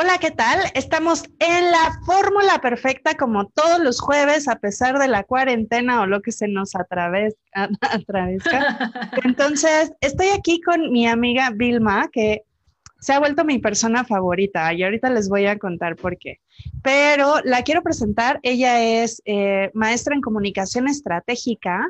Hola, ¿qué tal? Estamos en la fórmula perfecta como todos los jueves, a pesar de la cuarentena o lo que se nos atravesca. Entonces, estoy aquí con mi amiga Vilma, que se ha vuelto mi persona favorita y ahorita les voy a contar por qué. Pero la quiero presentar. Ella es eh, maestra en comunicación estratégica.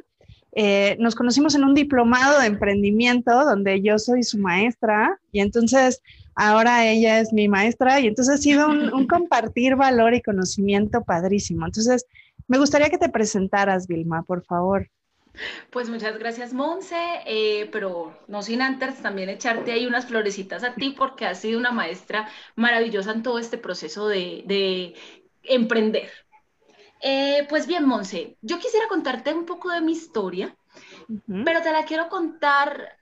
Eh, nos conocimos en un diplomado de emprendimiento donde yo soy su maestra y entonces ahora ella es mi maestra y entonces ha sido un, compartir valor y conocimiento padrísimo. Entonces, me gustaría que te presentaras, Vilma, por favor. Pues muchas gracias, Monse, eh, pero no sin antes también echarte ahí unas florecitas a ti porque has sido una maestra maravillosa en todo este proceso de, emprender. Eh, pues bien, Monse, yo quisiera contarte un poco de mi historia, pero te la quiero contar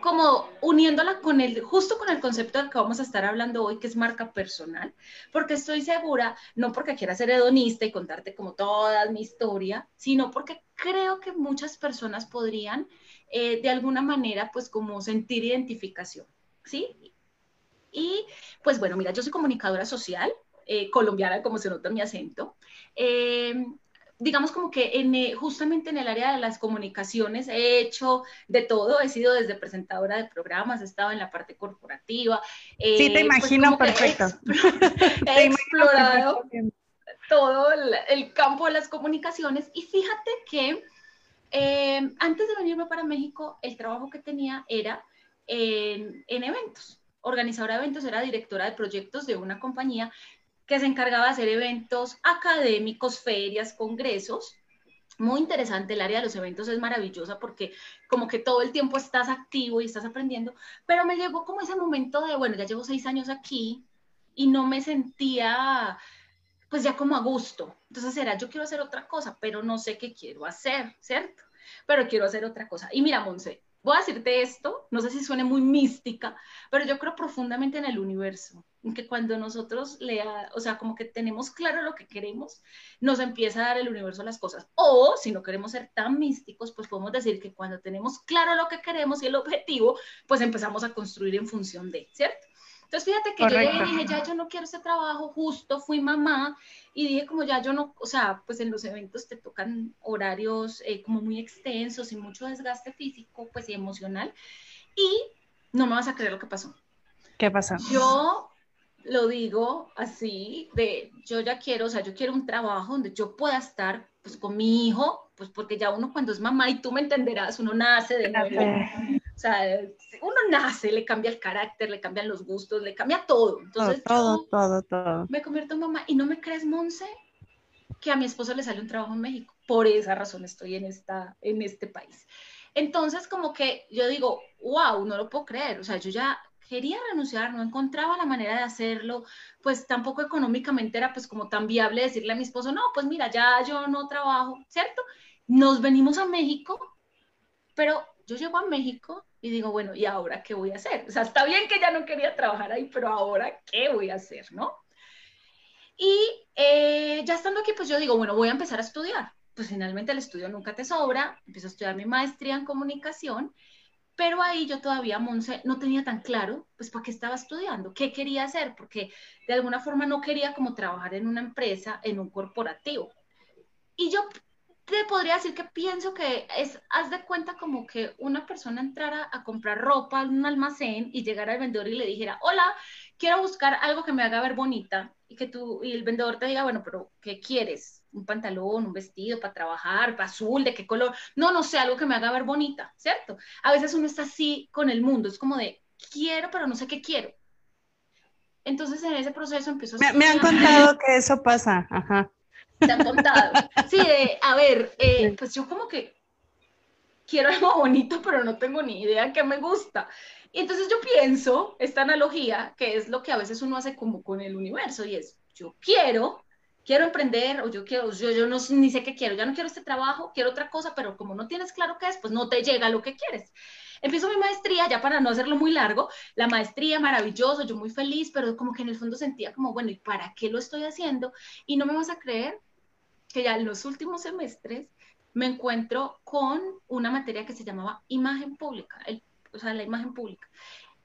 como uniéndola con el, justo con el concepto del que vamos a estar hablando hoy, que es marca personal, porque estoy segura, no porque quiera ser hedonista y contarte como toda mi historia, sino porque creo que muchas personas podrían eh, de alguna manera pues como sentir identificación, ¿sí? Y pues bueno, mira, yo soy comunicadora social, eh, colombiana, como se nota en mi acento. Eh, digamos como que en, eh, justamente en el área de las comunicaciones he hecho de todo, he sido desde presentadora de programas, he estado en la parte corporativa. sí, te pues imagino perfecto. He, explorado todo el, campo de las comunicaciones y fíjate que eh, antes de venirme para México, el trabajo que tenía era en, en eventos organizadora de eventos, era directora de proyectos de una compañía que se encargaba de hacer eventos académicos, ferias, congresos. Muy interesante, el área de los eventos es maravillosa porque como que todo el tiempo estás activo y estás aprendiendo, pero me llegó como ese momento de, bueno, ya llevo seis años aquí y no me sentía pues ya como a gusto. Entonces era, yo quiero hacer otra cosa, pero no sé qué quiero hacer, ¿cierto? Pero quiero hacer otra cosa. Y mira, Monse, voy a decirte esto, no sé si suene muy mística, pero yo creo profundamente en el universo, en que cuando nosotros lea, o sea, como que tenemos claro lo que queremos, nos empieza a dar el universo las cosas. O si no queremos ser tan místicos, pues podemos decir que cuando tenemos claro lo que queremos y el objetivo, pues empezamos a construir en función de, ¿cierto? Entonces, fíjate que yo yo dije, ya yo no quiero ese trabajo, justo fui mamá y dije como ya yo no, o sea, pues en los eventos te tocan horarios eh, como muy extensos y mucho desgaste físico, pues y emocional. Y no me vas a creer lo que pasó. ¿Qué pasó? Yo lo digo así, de yo ya quiero, o sea, yo quiero un trabajo donde yo pueda estar pues con mi hijo, pues porque ya uno cuando es mamá y tú me entenderás, uno nace de nuevo. O sea, uno nace, le cambia el carácter, le cambian los gustos, le cambia todo. Entonces, todo, todo, todo, Me convierto en mamá y no me crees, Monse, que a mi esposo le sale un trabajo en México. Por esa razón estoy en, esta, en este país. Entonces, como que yo digo, wow, no lo puedo creer. O sea, yo ya quería renunciar, no encontraba la manera de hacerlo, pues tampoco económicamente era pues como tan viable decirle a mi esposo, no, pues mira, ya yo no trabajo, ¿cierto? Nos venimos a México, pero yo llego a México y digo, bueno, ¿y ahora qué voy a hacer? O sea, está bien que ya no quería trabajar ahí, pero ahora, ¿qué voy a hacer, no? Y eh, ya estando aquí, pues yo digo, bueno, voy a empezar a estudiar. Pues finalmente el estudio nunca te sobra, empiezo a estudiar mi maestría en comunicación, pero ahí yo todavía, Monse, no tenía tan claro, pues, para qué estaba estudiando, qué quería hacer, porque de alguna forma no quería como trabajar en una empresa, en un corporativo. Y yo te podría decir que pienso que es, haz de cuenta como que una persona entrara a comprar ropa en un almacén y llegara al vendedor y le dijera, hola, quiero buscar algo que me haga ver bonita y que tú, y el vendedor te diga, bueno, pero ¿qué quieres? ¿Un pantalón, un vestido para trabajar, para azul, de qué color? No, no sé, algo que me haga ver bonita, ¿cierto? A veces uno está así con el mundo, es como de, quiero, pero no sé qué quiero. Entonces en ese proceso empiezo a... Me, me han contado que eso pasa, ajá te han contado. Sí, a ver, eh, pues yo como que quiero algo bonito, pero no tengo ni idea qué me gusta. Y entonces yo pienso esta analogía, que es lo que a veces uno hace como con el universo, y es, yo quiero, quiero emprender, o yo quiero, yo, yo no, ni sé qué quiero, ya no quiero este trabajo, quiero otra cosa, pero como no tienes claro qué es, pues no te llega lo que quieres. Empiezo mi maestría, ya para no hacerlo muy largo, la maestría maravilloso, yo muy feliz, pero como que en el fondo sentía como, bueno, ¿y para qué lo estoy haciendo? Y no me vas a creer que ya en los últimos semestres me encuentro con una materia que se llamaba imagen pública, o sea, la imagen pública.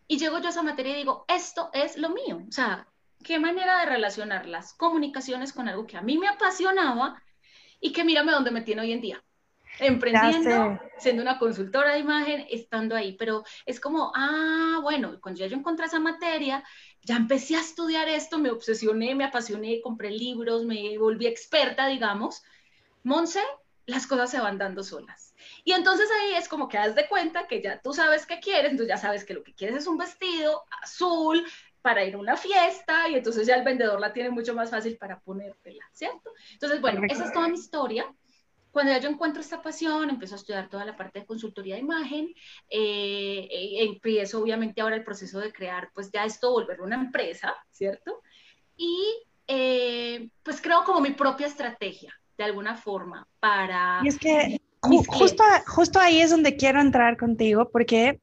Y llego yo a esa materia y digo, esto es lo mío, o sea, qué manera de relacionar las comunicaciones con algo que a mí me apasionaba y que mírame dónde me tiene hoy en día. Emprendiendo, siendo una consultora de imagen, estando ahí, pero es como, ah, bueno, cuando ya yo encontré esa materia, ya empecé a estudiar esto, me obsesioné, me apasioné, compré libros, me volví experta, digamos. Monse, las cosas se van dando solas. Y entonces ahí es como que das de cuenta que ya tú sabes qué quieres, entonces ya sabes que lo que quieres es un vestido azul, para ir a una fiesta y entonces ya el vendedor la tiene mucho más fácil para ponértela, ¿cierto? Entonces, bueno, esa es toda mi historia. Cuando ya yo encuentro esta pasión, empiezo a estudiar toda la parte de consultoría de imagen, eh, eh, empiezo obviamente ahora el proceso de crear, pues ya esto, volverlo una empresa, ¿cierto? Y eh, pues creo como mi propia estrategia, de alguna forma, para... Y es que justo, justo ahí es donde quiero entrar contigo, porque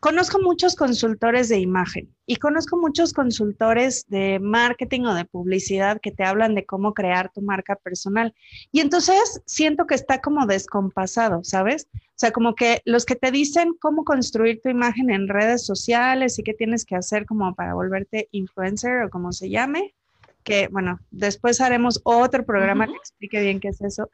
conozco muchos consultores de imagen y conozco muchos consultores de marketing o de publicidad que te hablan de cómo crear tu marca personal. Y entonces siento que está como descompasado, ¿sabes? O sea, como que los que te dicen cómo construir tu imagen en redes sociales y qué tienes que hacer como para volverte influencer o como se llame, que bueno, después haremos otro programa que explique bien qué es eso.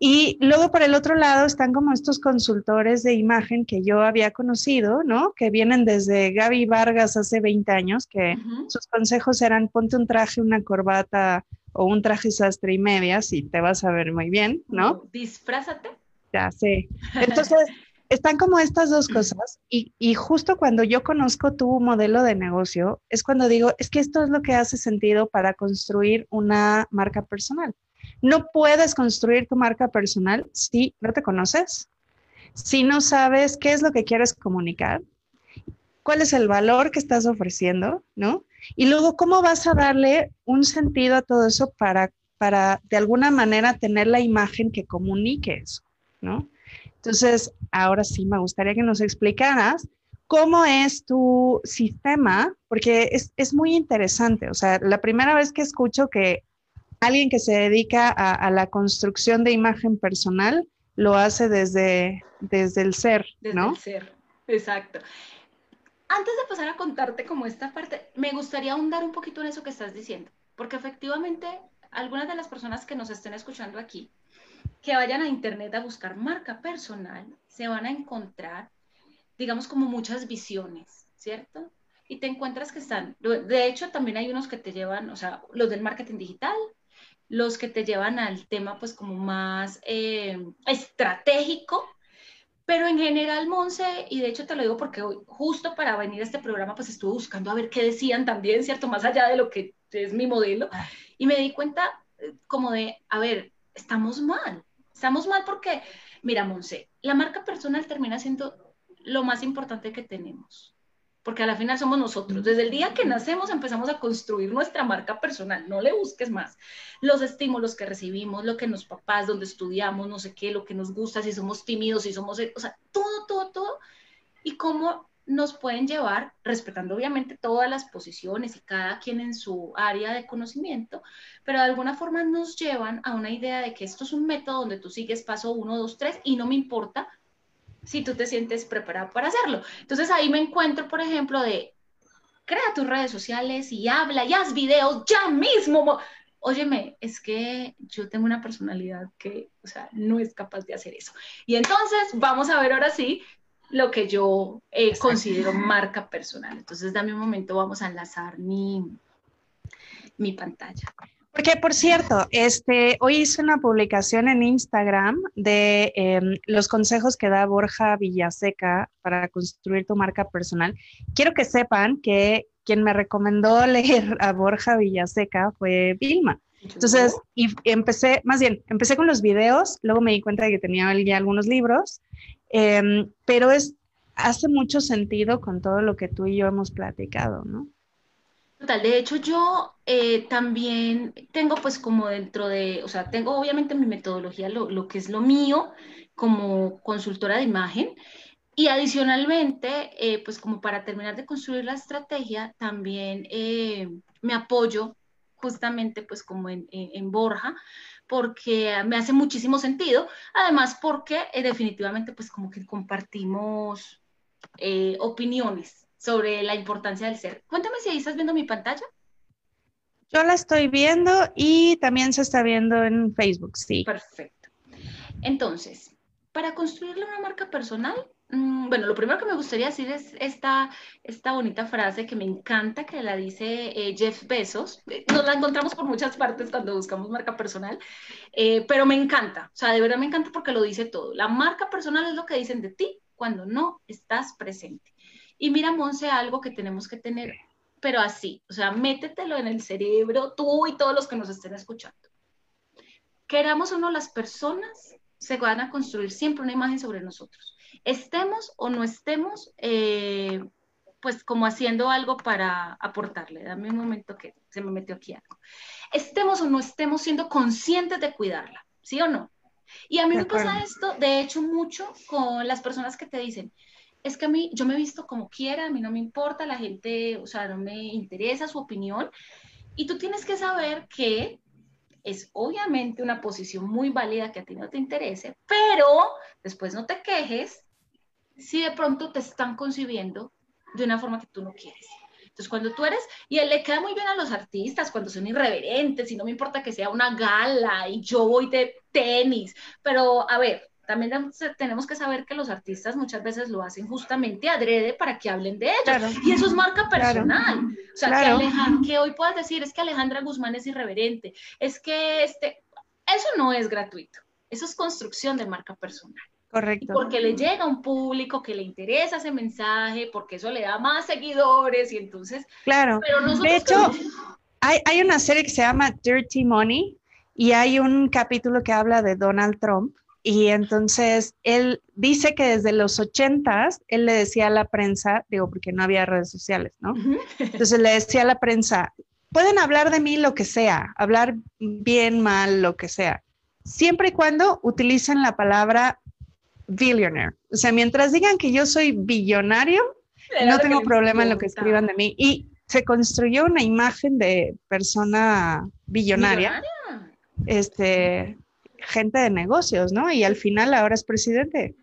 Y luego por el otro lado están como estos consultores de imagen que yo había conocido, ¿no? Que vienen desde Gaby Vargas hace 20 años, que sus consejos eran ponte un traje, una corbata o un traje sastre y medias y te vas a ver muy bien, ¿no? Disfrázate. Ya sé. Entonces, están como estas dos cosas y, y justo cuando yo conozco tu modelo de negocio, es cuando digo, es que esto es lo que hace sentido para construir una marca personal. No puedes construir tu marca personal si no te conoces, si no sabes qué es lo que quieres comunicar, cuál es el valor que estás ofreciendo, ¿no? Y luego, ¿cómo vas a darle un sentido a todo eso para, para de alguna manera tener la imagen que comunique eso, ¿no? Entonces, ahora sí me gustaría que nos explicaras cómo es tu sistema, porque es, es muy interesante. O sea, la primera vez que escucho que alguien que se dedica a, la construcción de imagen personal lo hace desde, desde el ser, ¿no? Desde el ser, exacto. Antes de pasar a contarte como esta parte, me gustaría ahondar un poquito en eso que estás diciendo, porque efectivamente algunas de las personas que nos estén escuchando aquí, que vayan a internet a buscar marca personal, se van a encontrar, digamos, como muchas visiones, ¿cierto? Y te encuentras que están, de hecho, también hay unos que te llevan, o sea, los del marketing digital, los que te llevan al tema pues como más eh, estratégico, pero en general, Monse, y de hecho te lo digo porque hoy, justo para venir a este programa, pues estuve buscando a ver qué decían también, ¿cierto? Más allá de lo que es mi modelo. Ah. Y me di cuenta eh, como de, a ver, estamos mal. Estamos mal porque, mira, Monse, la marca personal termina siendo lo más importante que tenemos porque a la final somos nosotros. Desde el día que nacemos empezamos a construir nuestra marca personal, no le busques más. Los estímulos que recibimos, lo que nos papás, donde estudiamos, no sé qué, lo que nos gusta, si somos tímidos, si somos, o sea, todo, todo, todo. Y cómo nos pueden llevar, respetando obviamente todas las posiciones y cada quien en su área de conocimiento, pero de alguna forma nos llevan a una idea de que esto es un método donde tú sigues paso uno, dos, tres y no me importa si tú te sientes preparado para hacerlo. Entonces ahí me encuentro, por ejemplo, de crea tus redes sociales y habla y haz videos ya mismo. Óyeme, es que yo tengo una personalidad que, o sea, no es capaz de hacer eso. Y entonces vamos a ver ahora sí lo que yo eh, considero marca personal. Entonces, dame un momento, vamos a enlazar mi, mi pantalla. Porque, por cierto, este, hoy hice una publicación en Instagram de em, los consejos que da Borja Villaseca para construir tu marca personal. Quiero que sepan que quien me recomendó leer a Borja Villaseca fue Vilma. Entonces, y empecé, más bien, empecé con los videos, luego me di cuenta de que tenía ya algunos libros, em, pero es, hace mucho sentido con todo lo que tú y yo hemos platicado, ¿no? Total, de hecho yo eh, también tengo pues como dentro de, o sea, tengo obviamente mi metodología, lo, que es lo mío como consultora de imagen. Y adicionalmente, eh, pues como para terminar de construir la estrategia, también eh, me apoyo justamente pues como en, Borja, porque me hace muchísimo sentido, además porque definitivamente pues como que compartimos opiniones sobre la importancia del ser. Cuéntame si ahí estás viendo mi pantalla. Yo la estoy viendo y también se está viendo en Facebook, sí. Perfecto. Entonces, para construirle una marca personal, mm, bueno, lo primero que me gustaría decir es esta, esta bonita frase que me encanta, que la dice eh, Jeff Bezos. Nos la encontramos por muchas partes cuando buscamos marca personal, eh, pero me encanta, o sea, de verdad me encanta porque lo dice todo. La marca personal es lo que dicen de ti cuando no estás presente. Y mira, Monse, algo que tenemos que tener pero así, o sea, métetelo en el cerebro, tú y todos los que nos estén escuchando. Queramos o no, las personas se van a construir siempre una imagen sobre nosotros. Estemos o no estemos, eh, pues como haciendo algo para aportarle. Dame un momento que se me metió aquí algo. Estemos o no estemos siendo conscientes de cuidarla, ¿sí o no? Y a mí me pasa esto, de hecho, mucho con las personas que te dicen, es que a mí, yo me visto como quiera, a mí no me importa, la gente, o sea, no me interesa su opinión. Y tú tienes que saber que es obviamente una posición muy válida que a ti no te interese, pero después no te quejes si de pronto te están concibiendo de una forma que tú no quieres. Entonces, cuando tú eres, y le queda muy bien a los artistas cuando son irreverentes, y no me importa que sea una gala y yo voy de tenis, pero a ver, también tenemos que saber que los artistas muchas veces lo hacen justamente adrede para que hablen de ellos. Y eso es marca personal. O sea, que, hoy puedas decir es que Alejandra Guzmán es irreverente, es que este, eso no es gratuito. Eso es construcción de marca personal. Correcto. Porque le llega a un público que le interesa ese mensaje, porque eso le da más seguidores y entonces... Claro. de hecho, hay, hay una serie que se llama Dirty Money y hay un capítulo que habla de Donald Trump y entonces él dice que desde los ochentas, él le decía a la prensa, digo, porque no había redes sociales, ¿no? Entonces le decía a la prensa, pueden hablar de mí lo que sea, hablar bien, mal, lo que sea, siempre y cuando utilicen la palabra billionaire. O sea, mientras digan que yo soy billonario, no tengo problema en lo que escriban de mí. Y se construyó una imagen de persona billonaria. ¿Billonaria? Este, gente de negocios, ¿no? Y al final ahora es presidente.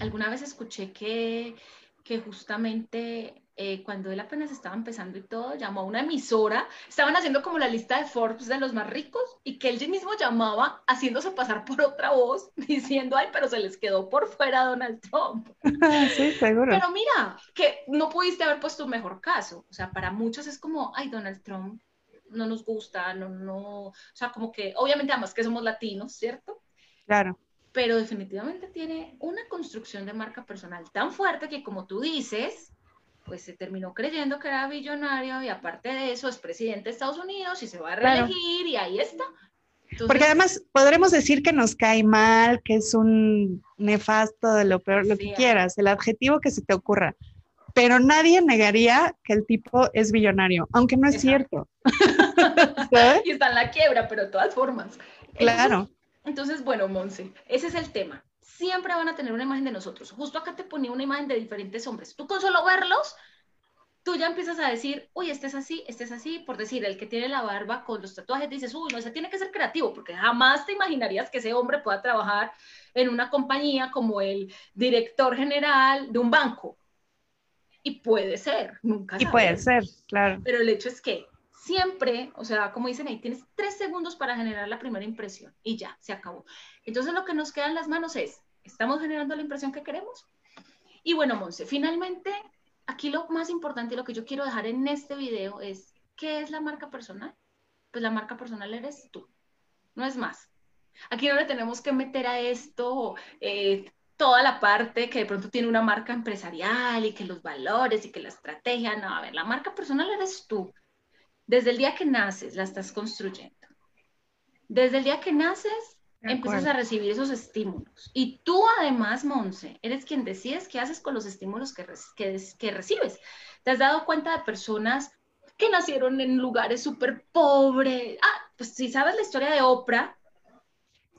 Alguna vez escuché que, que justamente eh, cuando él apenas estaba empezando y todo, llamó a una emisora, estaban haciendo como la lista de Forbes de los más ricos y que él mismo llamaba haciéndose pasar por otra voz, diciendo, ay, pero se les quedó por fuera Donald Trump. sí, seguro. Pero mira, que no pudiste haber puesto un mejor caso. O sea, para muchos es como, ay, Donald Trump no nos gusta, no, no, o sea, como que, obviamente además que somos latinos, ¿cierto? Claro. Pero definitivamente tiene una construcción de marca personal tan fuerte que como tú dices, pues se terminó creyendo que era billonario y aparte de eso es presidente de Estados Unidos y se va a reelegir y ahí está. Porque además podremos decir que nos cae mal, que es un nefasto de lo peor, lo que quieras, el adjetivo que se te ocurra pero nadie negaría que el tipo es billonario, aunque no es cierto. y está en la quiebra, pero de todas formas. Claro. Entonces, bueno, Monse, ese es el tema. Siempre van a tener una imagen de nosotros. Justo acá te ponía una imagen de diferentes hombres. Tú con solo verlos, tú ya empiezas a decir, uy, este es así, este es así, por decir, el que tiene la barba con los tatuajes, dices, uy, no, ese tiene que ser creativo, porque jamás te imaginarías que ese hombre pueda trabajar en una compañía como el director general de un banco. Y puede ser, nunca. Y puede ser, claro. Pero el hecho es que siempre, o sea, como dicen ahí, tienes tres segundos para generar la primera impresión y ya, se acabó. Entonces lo que nos queda en las manos es, ¿estamos generando la impresión que queremos? Y bueno, Monse, finalmente, aquí lo más importante lo que yo quiero dejar en este video es, ¿qué es la marca personal? Pues la marca personal eres tú, no es más. Aquí no le tenemos que meter a esto eh, toda la parte que de pronto tiene una marca empresarial y que los valores y que la estrategia, no, a ver, la marca personal eres tú. Desde el día que naces la estás construyendo. Desde el día que naces empiezas a recibir esos estímulos. Y tú además, Monse, eres quien decides qué haces con los estímulos que, que, recibes. ¿Te has dado cuenta de personas que nacieron en lugares súper pobres? Ah, pues si sabes la historia de Oprah,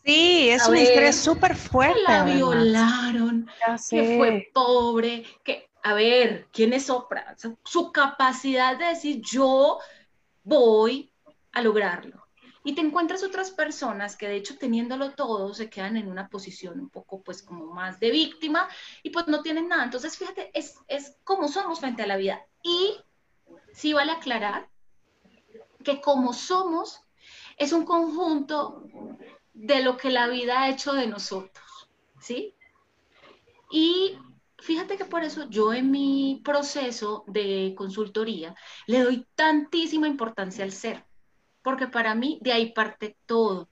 Sí, es una historia súper fuerte. La violaron, que fue pobre, que, a ver, ¿quién es Oprah? Su capacidad de decir, yo voy a lograrlo. Y te encuentras otras personas que de hecho teniéndolo todo se quedan en una posición un poco pues como más de víctima y pues no tienen nada. Entonces fíjate, es, es como somos frente a la vida. Y sí vale aclarar que como somos es un conjunto de lo que la vida ha hecho de nosotros, ¿sí? Y fíjate que por eso yo en mi proceso de consultoría le doy tantísima importancia al ser, porque para mí de ahí parte todo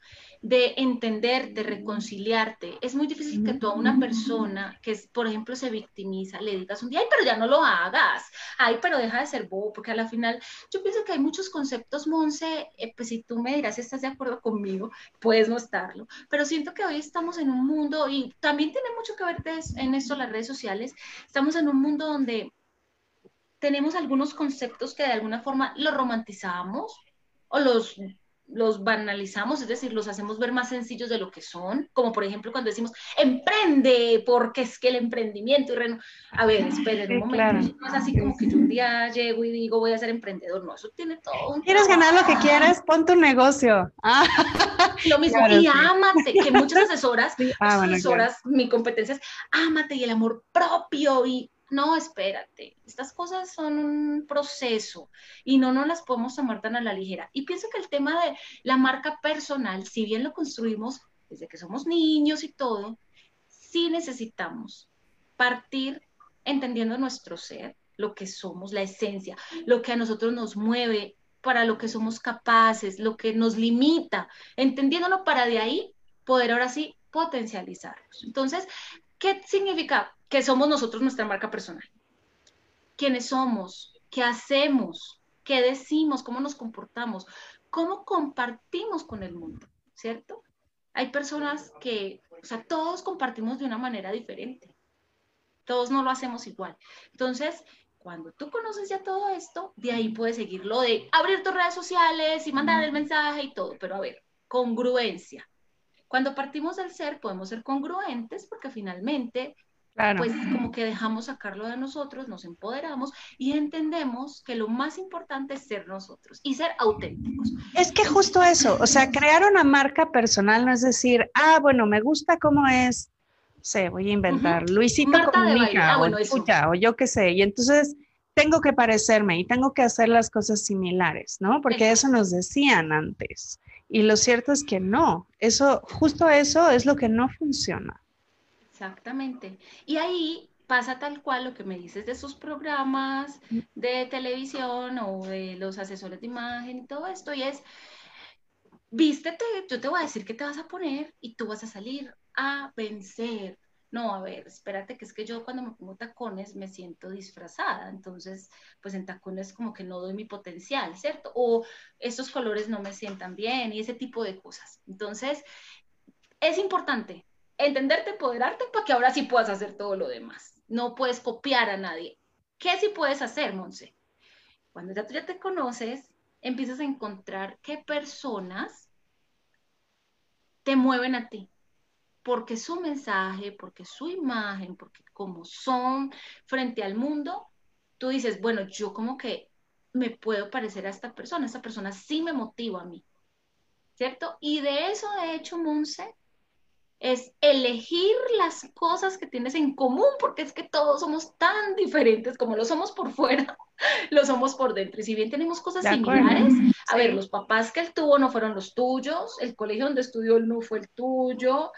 de entender, de reconciliarte. Es muy difícil que tú a una persona que, por ejemplo, se victimiza, le digas un día, ay, pero ya no lo hagas, ay, pero deja de ser bobo, porque a la final yo pienso que hay muchos conceptos, Monse, eh, pues si tú me dirás si estás de acuerdo conmigo, puedes no estarlo, pero siento que hoy estamos en un mundo, y también tiene mucho que ver en esto las redes sociales, estamos en un mundo donde tenemos algunos conceptos que de alguna forma los romantizamos o los los banalizamos, es decir, los hacemos ver más sencillos de lo que son, como por ejemplo cuando decimos emprende, porque es que el emprendimiento, y a ver, esperen un momento, no es así como que yo un día llego y digo voy a ser emprendedor, no, eso tiene todo un ¿Quieres ganar lo que quieres? Pon tu negocio. Ah. Lo mismo, y ámate, que muchas asesoras, ah, asesoras, mi competencia es ámate y el amor propio y no, espérate, estas cosas son un proceso y no nos las podemos tomar tan a la ligera. Y pienso que el tema de la marca personal, si bien lo construimos desde que somos niños y todo, sí necesitamos partir entendiendo nuestro ser, lo que somos, la esencia, lo que a nosotros nos mueve, para lo que somos capaces, lo que nos limita, entendiéndolo para de ahí poder ahora sí potencializarlos. Entonces, ¿qué significa? Que somos nosotros nuestra marca personal. ¿Quiénes somos? ¿Qué hacemos? ¿Qué decimos? ¿Cómo nos comportamos? ¿Cómo compartimos con el mundo? ¿Cierto? Hay personas que, o sea, todos compartimos de una manera diferente. Todos no lo hacemos igual. Entonces, cuando tú conoces ya todo esto, de ahí puedes seguir lo de abrir tus redes sociales y mandar el mensaje y todo. Pero a ver, congruencia. Cuando partimos del ser, podemos ser congruentes porque finalmente pues como que dejamos sacarlo de nosotros, nos empoderamos y entendemos que lo más importante es ser nosotros y ser auténticos. Es que justo eso, o sea, crear una marca personal no es decir, ah, bueno, me gusta cómo es, sé, voy a inventar, Luisito comunica, ah, o, escucha, o yo qué sé, y entonces tengo que parecerme y tengo que hacer las cosas similares, ¿no? Porque eso nos decían antes. Y lo cierto es que no, eso, justo eso es lo que no funciona. Exactamente. Y ahí pasa tal cual lo que me dices de sus programas de televisión o de los asesores de imagen y todo esto, y es, vístete, yo te voy a decir que te vas a poner y tú vas a salir a vencer. No, a ver, espérate, que es que yo cuando me pongo tacones me siento disfrazada, entonces, pues en tacones como que no doy mi potencial, ¿cierto? O estos colores no me sientan bien y ese tipo de cosas. Entonces, es importante entenderte, empoderarte para que ahora sí puedas hacer todo lo demás. No puedes copiar a nadie. ¿Qué sí puedes hacer, Monse? Cuando ya tú ya te conoces, empiezas a encontrar qué personas te mueven a ti. Porque su mensaje, porque su imagen, porque como son frente al mundo, tú dices, bueno, yo como que me puedo parecer a esta persona, esta persona sí me motiva a mí, ¿cierto? Y de eso, de hecho, Monse, es elegir las cosas que tienes en común, porque es que todos somos tan diferentes como lo somos por fuera, lo somos por dentro. Y si bien tenemos cosas similares, a ver, los papás que él tuvo no fueron los tuyos, el colegio donde estudió no fue el tuyo,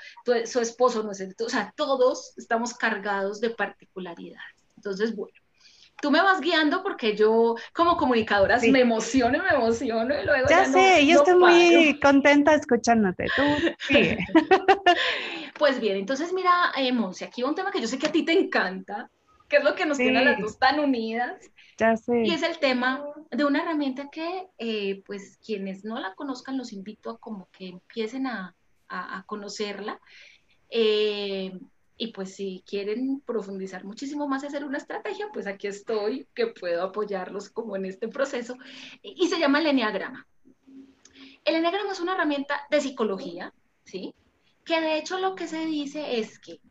su esposo no es el tuyo, o sea, todos estamos cargados de particularidades. Entonces, bueno, tú me vas guiando porque yo como comunicadora me emociono me emociono y luego ya, sé, yo estoy muy contenta escuchándote. Tú pues bien, entonces mira, eh, Monse, aquí un tema que yo sé que a ti te encanta, que es lo que nos tiene a las dos tan unidas. Ya sé. Y es el tema de una herramienta que, eh, pues, quienes no la conozcan, los invito a como que empiecen a, a, conocerla. Eh, y pues si quieren profundizar muchísimo más y hacer una estrategia, pues aquí estoy, que puedo apoyarlos como en este proceso. Y se llama el Enneagrama. El Enneagrama es una herramienta de psicología, ¿sí? Que de hecho lo que se dice es que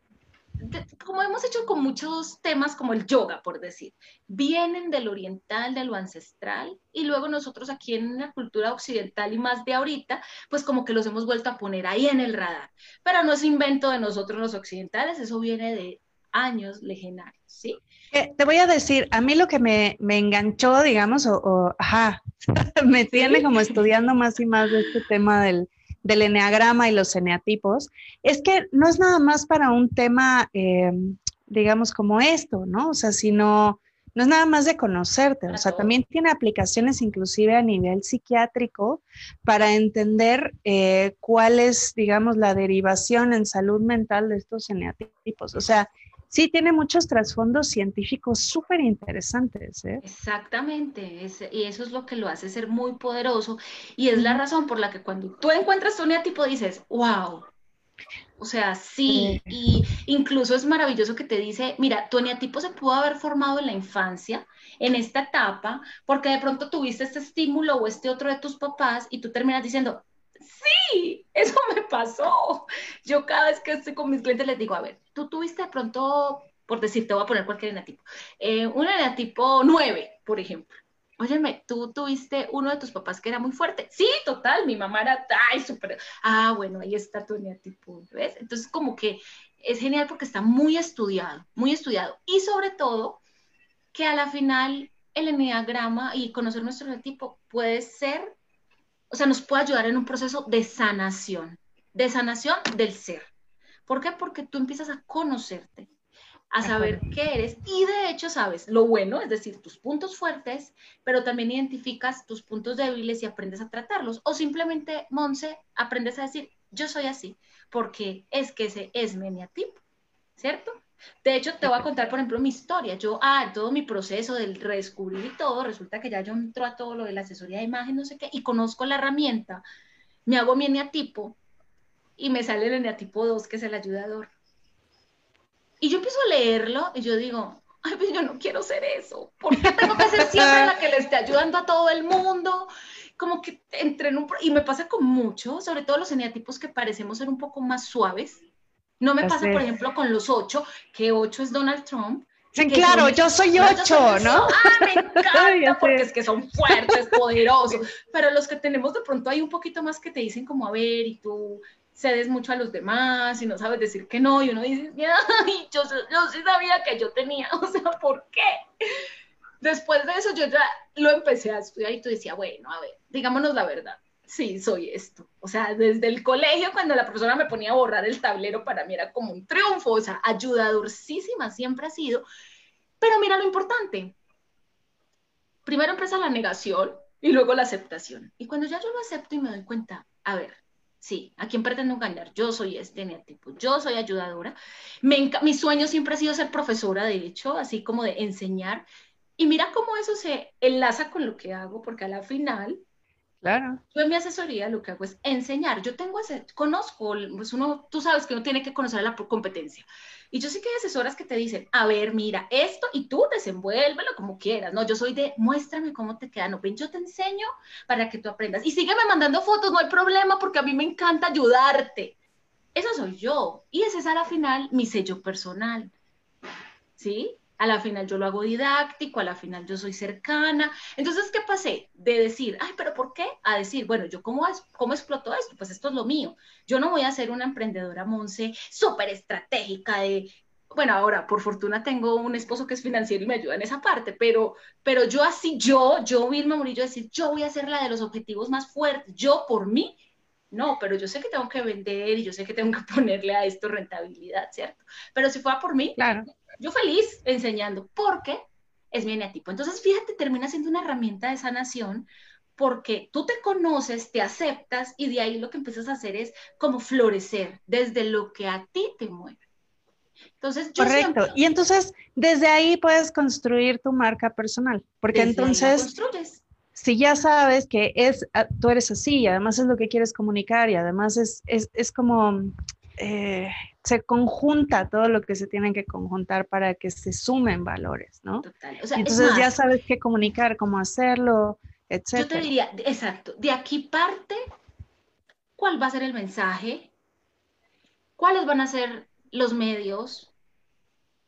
como hemos hecho con muchos temas como el yoga, por decir, vienen del oriental, de lo ancestral, y luego nosotros aquí en la cultura occidental y más de ahorita, pues como que los hemos vuelto a poner ahí en el radar. Pero no es invento de nosotros los occidentales, eso viene de años legendarios, ¿sí? Eh, te voy a decir, a mí lo que me, enganchó, digamos, o, ajá, me tiene como estudiando más y más de este tema del, del eneagrama y los eneatipos, es que no es nada más para un tema, eh, digamos, como esto, ¿no? O sea, sino no es nada más de conocerte, o sea, también tiene aplicaciones inclusive a nivel psiquiátrico para entender eh, cuál es, digamos, la derivación en salud mental de estos eneatipos. O sea, sí tiene muchos trasfondos científicos súper interesantes. ¿eh? Exactamente, y eso es lo que lo hace ser muy poderoso y es la razón por la que cuando tú encuentras tu eneatipo dices, wow, o sea, sí, y incluso es maravilloso que te dice, mira, tu eneatipo se pudo haber formado en la infancia, en esta etapa, porque de pronto tuviste este estímulo o este otro de tus papás y tú terminas diciendo, sí, eso me pasó. Yo cada vez que estoy con mis clientes les digo, a ver, tú tuviste de pronto, por decir, te voy a poner cualquier eneatipo, eh, un eneatipo 9, por ejemplo. Óyeme, tú tuviste uno de tus papás que era muy fuerte. Sí, total, mi mamá era, ay, súper. Ah, bueno, ahí está tu eneatipo, ¿ves? Entonces, como que es genial porque está muy estudiado, muy estudiado. Y sobre todo, que a la final el eneagrama y conocer nuestro eneatipo puede ser, o sea, nos puede ayudar en un proceso de sanación, de sanación del ser. ¿Por qué? Porque tú empiezas a conocerte, a saber qué eres y de hecho sabes lo bueno, es decir, tus puntos fuertes, pero también identificas tus puntos débiles y aprendes a tratarlos. O simplemente, Monse, aprendes a decir, yo soy así, porque es que ese es mi eneatipo, ¿cierto? De hecho, te voy a contar, por ejemplo, mi historia. Yo, ah, todo mi proceso del redescubrir y todo, resulta que ya yo entro a todo lo de la asesoría de imagen, no sé qué, y conozco la herramienta, me hago mi eneatipo y me sale el eneatipo 2, que es el ayudador. Y yo empiezo a leerlo y yo digo, ay, pues yo no quiero ser eso. ¿Por qué tengo que ser siempre la que le esté ayudando a todo el mundo? Como que entre en un... Y me pasa con mucho, sobre todo los eneatipos que parecemos ser un poco más suaves. No me pasa, por ejemplo, con los ocho, que ocho es Donald Trump. Sí, claro, yo soy ocho, ¿no? Ah, me encanta, porque es que son fuertes, poderosos. Pero los que tenemos de pronto hay un poquito más que te dicen como, a ver, y tú cedes mucho a los demás y no sabes decir que no, y uno dice, ay, yo, yo sí sabía que yo tenía, o sea, ¿por qué? Después de eso yo ya lo empecé a estudiar y tú decías, bueno, a ver, digámonos la verdad, sí, soy esto. O sea, desde el colegio, cuando la profesora me ponía a borrar el tablero, para mí era como un triunfo, o sea, ayudadorcísima siempre ha sido. Pero mira lo importante. Primero empieza la negación y luego la aceptación. Y cuando ya yo lo acepto y me doy cuenta, a ver, Sí, ¿a quién pretendo engañar? Yo soy este tipo, yo soy ayudadora. mi sueño siempre ha sido ser profesora, de hecho, así como de enseñar. Y mira cómo eso se enlaza con lo que hago, porque a la final Claro. Yo en mi asesoría lo que hago es enseñar. Yo tengo, conozco, pues uno, tú sabes que uno tiene que conocer la competencia. Y yo sé que hay asesoras que te dicen, a ver, mira, esto y tú desenvuélvelo como quieras. No, yo soy de, muéstrame cómo te queda. No, ven, yo te enseño para que tú aprendas. Y sígueme mandando fotos, no hay problema, porque a mí me encanta ayudarte. Eso soy yo. Y ese es a la final mi sello personal. ¿Sí? A la final yo lo hago didáctico, a la final yo soy cercana. Entonces, ¿qué pasé? De decir, ay, pero ¿por qué? A decir, bueno, ¿yo cómo, cómo exploto esto? Pues esto es lo mío. Yo no voy a ser una emprendedora, Monse, súper estratégica de... Bueno, ahora, por fortuna, tengo un esposo que es financiero y me ayuda en esa parte, pero, pero yo así, yo, yo, Vilma Murillo, decir, yo voy a ser la de los objetivos más fuertes, yo por mí, no, pero yo sé que tengo que vender y yo sé que tengo que ponerle a esto rentabilidad, ¿cierto? Pero si fuera por mí, claro yo feliz enseñando, porque es mi eneatipo. Entonces, fíjate, termina siendo una herramienta de sanación porque tú te conoces, te aceptas y de ahí lo que empiezas a hacer es como florecer desde lo que a ti te mueve. Entonces, yo Correcto. Y entonces, desde ahí puedes construir tu marca personal, porque entonces, si ya sabes que es, ah, tú eres así, y además es lo que quieres comunicar y además es, es, es como eh, se conjunta todo lo que se tiene que conjuntar para que se sumen valores, ¿no? Total. Entonces ya sabes qué comunicar, cómo hacerlo, etc. Yo te diría, exacto, de aquí parte cuál va a ser el mensaje, cuáles van a ser los medios,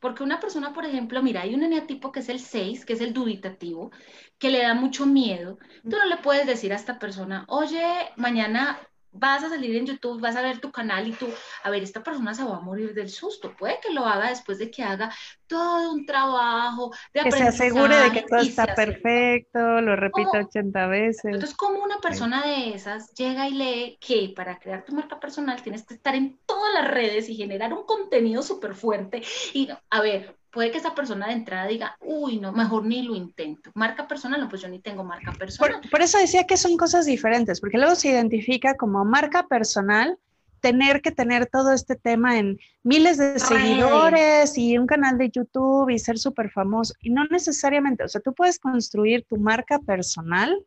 porque una persona, por ejemplo, mira, hay un eneatipo que es el 6, que es el dubitativo, que le da mucho miedo. Tú no le puedes decir a esta persona, oye, mañana vas a salir en YouTube, vas a ver tu canal y tú, a ver, esta persona se va a morir del susto. Puede que lo haga después de que haga todo un trabajo de Que se asegure de que todo está perfecto, lo repita 80 veces. Entonces, como una persona de esas llega y lee que para crear tu marca personal tienes que estar en todas las redes y generar un contenido súper fuerte? Y, a ver, puede que esa persona de entrada diga, uy, no, mejor ni lo intento. Marca personal, no, pues yo ni tengo marca personal. Por, eso decía que son cosas diferentes, porque luego se identifica como marca personal tener que tener todo este tema en miles de seguidores y un canal de YouTube y ser súper famoso. Y no necesariamente, o sea, tú puedes construir tu marca personal,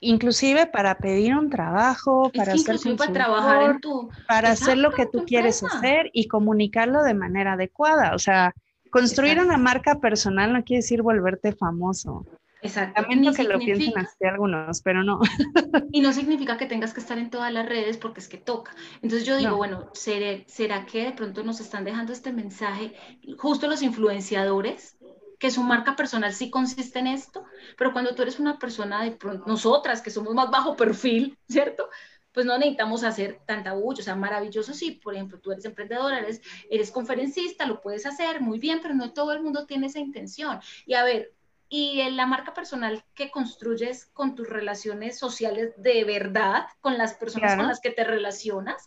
inclusive para pedir un trabajo, para hacer para trabajar en tu... Para hacer lo que tú quieres hacer y comunicarlo de manera adecuada. O sea, Construir una marca personal no quiere decir volverte famoso. Exactamente. que lo piensen así algunos, pero no. Y no significa que tengas que estar en todas las redes porque es que toca. Entonces yo digo, bueno, ¿será que de pronto nos están dejando este mensaje justo los influenciadores? que su marca personal sí consiste en esto, pero cuando tú eres una persona de pronto, nosotras que somos más bajo perfil, ¿cierto? Pues no necesitamos hacer tanta bulla, o sea, maravilloso sí, por ejemplo, tú eres emprendedora, eres, eres conferencista, lo puedes hacer muy bien, pero no todo el mundo tiene esa intención. Y a ver, y en la marca personal que construyes con tus relaciones sociales de verdad, con las personas con las que te relacionas,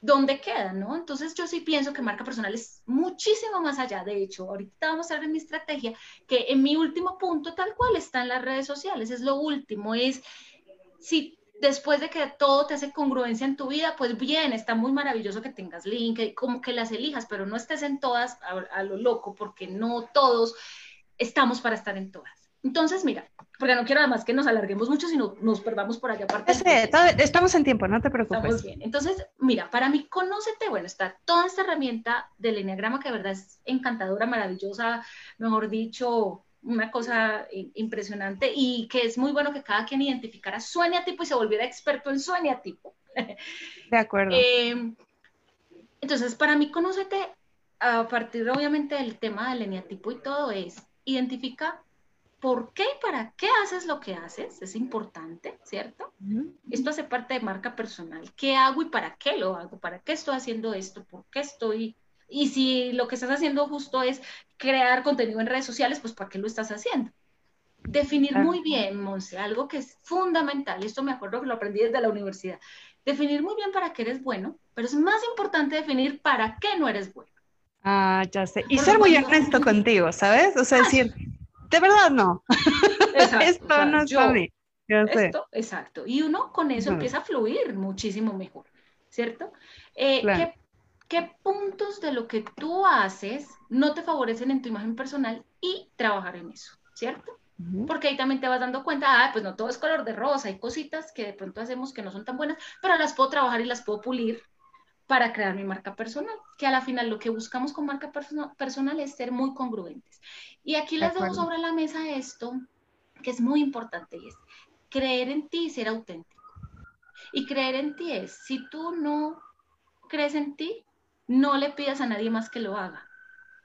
¿dónde queda, no? Entonces yo sí pienso que marca personal es muchísimo más allá. De hecho, ahorita vamos a ver en mi estrategia que en mi último punto, tal cual, está en las redes sociales. Es lo último, es si después de que todo te hace congruencia en tu vida, pues bien, está muy maravilloso que tengas link, como que las elijas, pero no estés en todas a, lo loco, porque no todos estamos para estar en todas. Entonces, mira, porque no quiero además que nos alarguemos mucho, sino nos perdamos por allá aparte. estamos en tiempo, no te preocupes. Estamos bien. Entonces, mira, para mí, conócete, bueno, está toda esta herramienta del Enneagrama que de verdad es encantadora, maravillosa, mejor dicho, una cosa impresionante y que es muy bueno que cada quien identificara su eneatipo y se volviera experto en su eneatipo. De acuerdo. Eh, entonces, para mí, conócete a partir, obviamente, del tema del eneatipo y todo es, identifica por qué y para qué haces lo que haces, es importante, ¿cierto? Esto hace parte de marca personal. ¿Qué hago y para qué lo hago? ¿Para qué estoy haciendo esto? ¿Por qué estoy y si lo que estás haciendo justo es crear contenido en redes sociales, pues ¿para qué lo estás haciendo? Definir muy bien, Monse, algo que es fundamental, esto me acuerdo que lo aprendí desde la universidad, definir muy bien para qué eres bueno, pero es más importante definir para qué no eres bueno. Ah, ya sé. Y ser muy honesto contigo, ¿sabes? O sea, decir, de verdad no. esto no es para mí. Esto, exacto. Y uno con eso empieza a fluir muchísimo mejor, ¿cierto? Eh, qué puntos de lo que tú haces no te favorecen en tu imagen personal y trabajar en eso, ¿cierto? Porque ahí también te vas dando cuenta, ah, pues no todo es color de rosa, hay cositas que de pronto hacemos que no son tan buenas, pero las puedo trabajar y las puedo pulir para crear mi marca personal, que a la final lo que buscamos con marca personal es ser muy congruentes. Y aquí les dejo sobre la mesa esto, que es muy importante, y es creer en ti y ser auténtico. Y creer en ti es, si tú no crees en ti, no le pidas a nadie más que lo haga.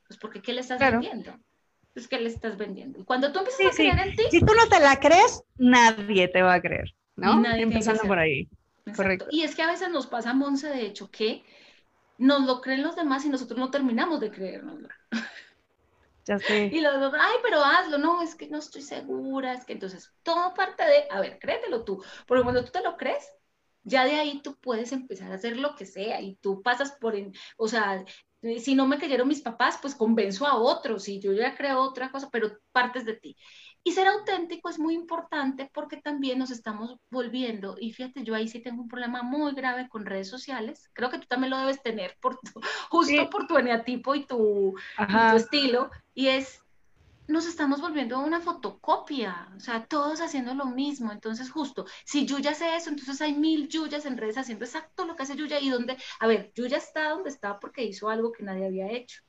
Pues porque ¿qué le estás vendiendo? Pues ¿qué le estás vendiendo? Y cuando tú empiezas a creer en ti... Si tú no te la crees, nadie te va a creer, ¿no? Nadie Empezando por ahí. Correcto. Y es que a veces nos pasa, Monse, de hecho, que nos lo creen los demás y nosotros no terminamos de creérnoslo. Ya sé. Y los demás, ay, pero hazlo, no, es que no estoy segura, es que entonces todo parte de, a ver, créetelo tú, porque cuando tú te lo crees, ya de ahí tú puedes empezar a hacer lo que sea y tú pasas por, en, o sea, si no me cayeron mis papás, pues convenzo a otros y yo ya creo otra cosa, pero partes de ti. Y ser auténtico es muy importante porque también nos estamos volviendo, y fíjate, yo ahí sí tengo un problema muy grave con redes sociales, creo que tú también lo debes tener por justo por tu eneatipo y tu, y tu estilo, y es nos estamos volviendo una fotocopia, o sea, todos haciendo lo mismo. Entonces, justo, si Yuya hace eso, entonces hay mil Yuyas en redes haciendo exacto lo que hace Yuya y donde, a ver, Yuya está donde está porque hizo algo que nadie había hecho.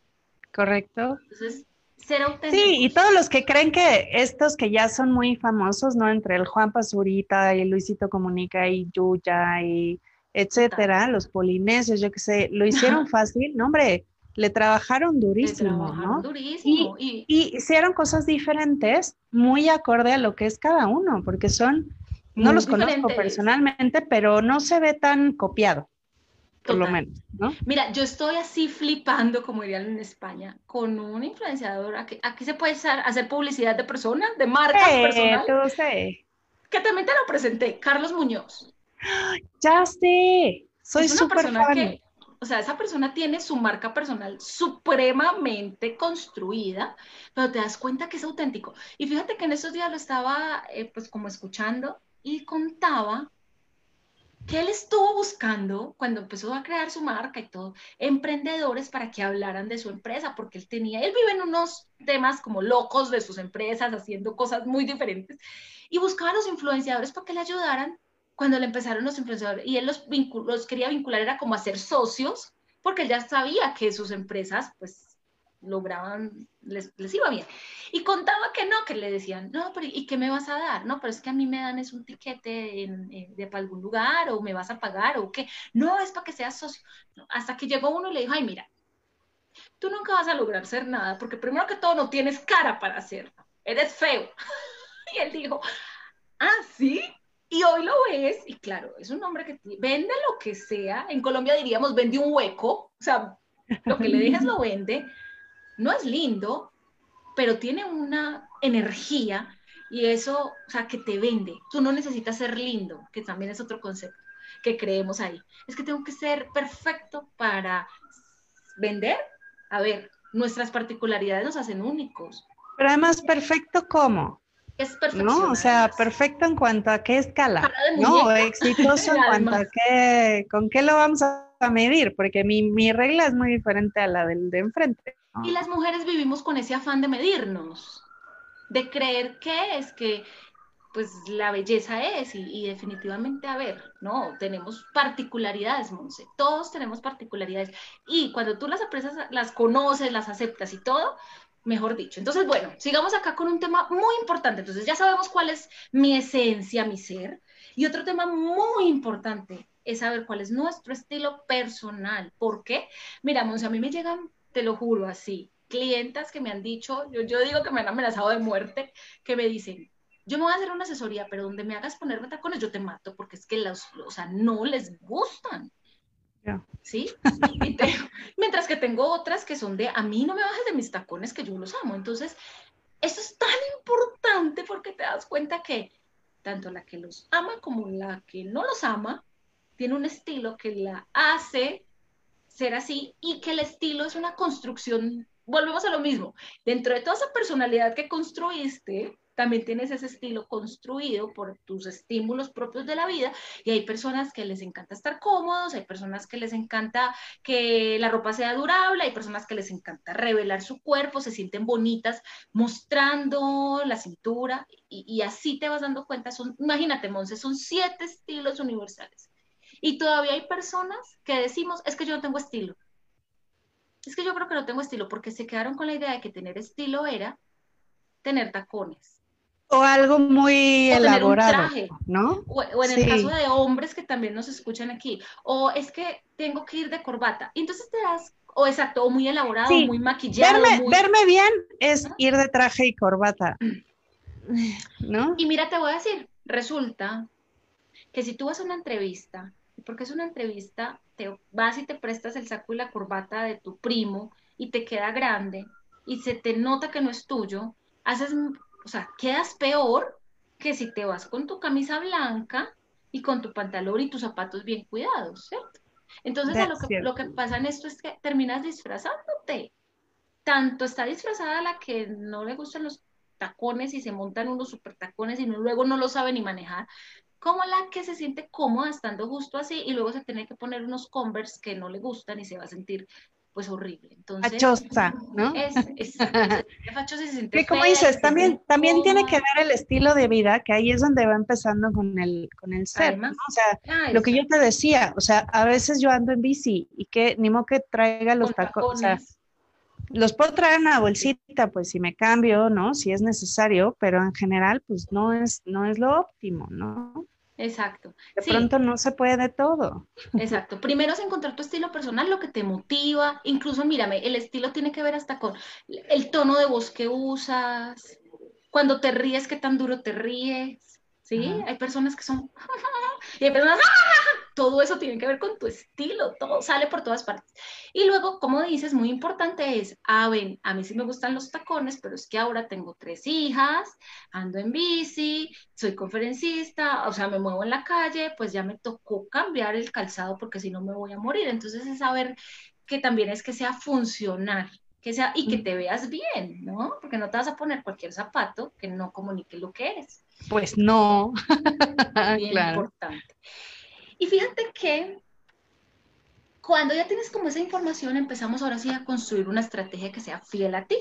Correcto. Entonces, ser auténtico. Sí, y todos los que creen que estos que ya son muy famosos, ¿no? Entre el Juan Pazurita y Luisito Comunica y Yuya y etcétera, los polinesios, yo qué sé, lo hicieron fácil, no, hombre le trabajaron durísimo, ¿no? Durísimo. Y, hicieron cosas diferentes, muy acorde a lo que es cada uno, porque son No los conozco personalmente, pero no se ve tan copiado por lo menos, ¿no? Mira, yo estoy así flipando, como dirían en España, con un influenciador. Aquí, se puede hacer publicidad de personas, de marcas personales. Que también te lo presenté, Carlos Muñoz. Ya sé, soy súper fan. O sea, esa persona tiene su marca personal supremamente construida, pero te das cuenta que es auténtico. Y fíjate que en esos días lo estaba, eh, pues, como escuchando y contaba que él estuvo buscando cuando empezó a crear su marca y todo, emprendedores para que hablaran de su empresa, porque él tenía, él vive en unos temas como locos de sus empresas, haciendo cosas muy diferentes, y buscaba a los influenciadores para que le ayudaran cuando le empezaron los influenciadores, y él los, los quería vincular, era como a ser socios, porque él ya sabía que sus empresas, pues, lograban, les, iba bien. Y contaba que no, que le decían, no, pero ¿y qué me vas a dar? No, pero es que a mí me dan es un tiquete de para algún lugar o me vas a pagar o qué. No, es para que seas socio. Hasta que llegó uno y le dijo, ay, mira, tú nunca vas a lograr ser nada porque primero que todo no tienes cara para hacerlo, eres feo. y él dijo, ah, sí. Y hoy lo ves, y claro, es un hombre que vende lo que sea. En Colombia diríamos, vende un hueco, o sea, lo que le dejas lo vende no es lindo, pero tiene una energía y eso, o sea, que te vende. Tú no necesitas ser lindo, que también es otro concepto que creemos ahí. Es que tengo que ser perfecto para vender. A ver, nuestras particularidades nos hacen únicos. Pero además, perfecto cómo? Es perfecto. No, o sea, perfecto en cuanto a qué escala, ¿no? Exitoso en cuanto a qué, con qué lo vamos a medir, porque mi, mi regla es muy diferente a la del de enfrente. Y las mujeres vivimos con ese afán de medirnos, de creer que es que pues la belleza es y, definitivamente, a ver, no, tenemos particularidades, Monse, todos tenemos particularidades y cuando tú las empresas las conoces, las aceptas y todo, mejor dicho. Entonces, bueno, sigamos acá con un tema muy importante. Entonces, ya sabemos cuál es mi esencia, mi ser. Y otro tema muy importante es saber cuál es nuestro estilo personal. ¿Por qué? Mira, Monse, a mí me llegan te lo juro así, clientas que me han dicho, yo, yo digo que me han amenazado de muerte, que me dicen, yo me voy a hacer una asesoría, pero donde me hagas ponerme tacones, yo te mato, porque es que los, o sea, no les gustan. ¿Sí? mientras que tengo otras que son de, a mí no me bajes de mis tacones, que yo los amo. Entonces, eso es tan importante porque te das cuenta que tanto la que los ama como la que no los ama, tiene un estilo que la hace ser así y que el estilo es una construcción, volvemos a lo mismo, dentro de toda esa personalidad que construiste, también tienes ese estilo construido por tus estímulos propios de la vida y hay personas que les encanta estar cómodos, hay personas que les encanta que la ropa sea durable, hay personas que les encanta revelar su cuerpo, se sienten bonitas mostrando la cintura y, y así te vas dando cuenta, son, imagínate Monse, son siete estilos universales y todavía hay personas que decimos, es que yo no tengo estilo. Es que yo creo que no tengo estilo porque se quedaron con la idea de que tener estilo era tener tacones. O algo muy elaborado, ¿no? O, en el caso de hombres que también nos escuchan aquí, o es que tengo que ir de corbata. Y entonces te das, o exacto, o muy elaborado, muy maquillado. Verme, bien es ir de traje y corbata, ¿no? Y mira, te voy a decir, resulta que si tú vas a una entrevista porque es una entrevista, te vas y te prestas el saco y la corbata de tu primo y te queda grande y se te nota que no es tuyo, haces, o sea, quedas peor que si te vas con tu camisa blanca y con tu pantalón y tus zapatos bien cuidados, ¿cierto? Entonces, lo, que, lo que pasa en esto es que terminas disfrazándote. Tanto está disfrazada la que no le gustan los tacones y se montan unos super tacones y luego no lo sabe ni manejar, como la que se siente cómoda estando justo así y luego se tiene que poner unos Converse que no le gustan y se va a sentir pues horrible. Entonces, fachosa, ¿no? Es, es, fachosa y se siente que como dices, también, también tiene que ver el estilo de vida, que ahí es donde va empezando con el, con el ser, O sea, ah, lo que yo te decía, o sea, a veces yo ando en bici y que ni modo que traiga los o sea, los puedo traer en una bolsita, pues si me cambio, ¿no? Si es necesario, pero en general, pues no es, no es lo óptimo, ¿no? Exacto. De pronto no se puede de todo. Exacto. Primero es encontrar tu estilo personal, lo que te motiva. Incluso, mírame, el estilo tiene que ver hasta con el tono de voz que usas, cuando te ríes, qué tan duro te ríes. ¿sí? Hay personas que son, y hay personas, todo eso tiene que ver con tu estilo, todo sale por todas partes. Y luego, como dices, muy importante es, ah, ven, a mí sí me gustan los tacones, pero es que ahora tengo tres hijas, ando en bici, soy conferencista, o sea, me muevo en la calle, pues ya me tocó cambiar el calzado porque si no me voy a morir. Entonces es saber que también es que sea funcional, que sea y que te veas bien, ¿no? Porque no te vas a poner cualquier zapato que no comunique lo que eres. Pues no. Bien importante. Y fíjate que cuando ya tienes como esa información, empezamos ahora sí a construir una estrategia que sea fiel a ti.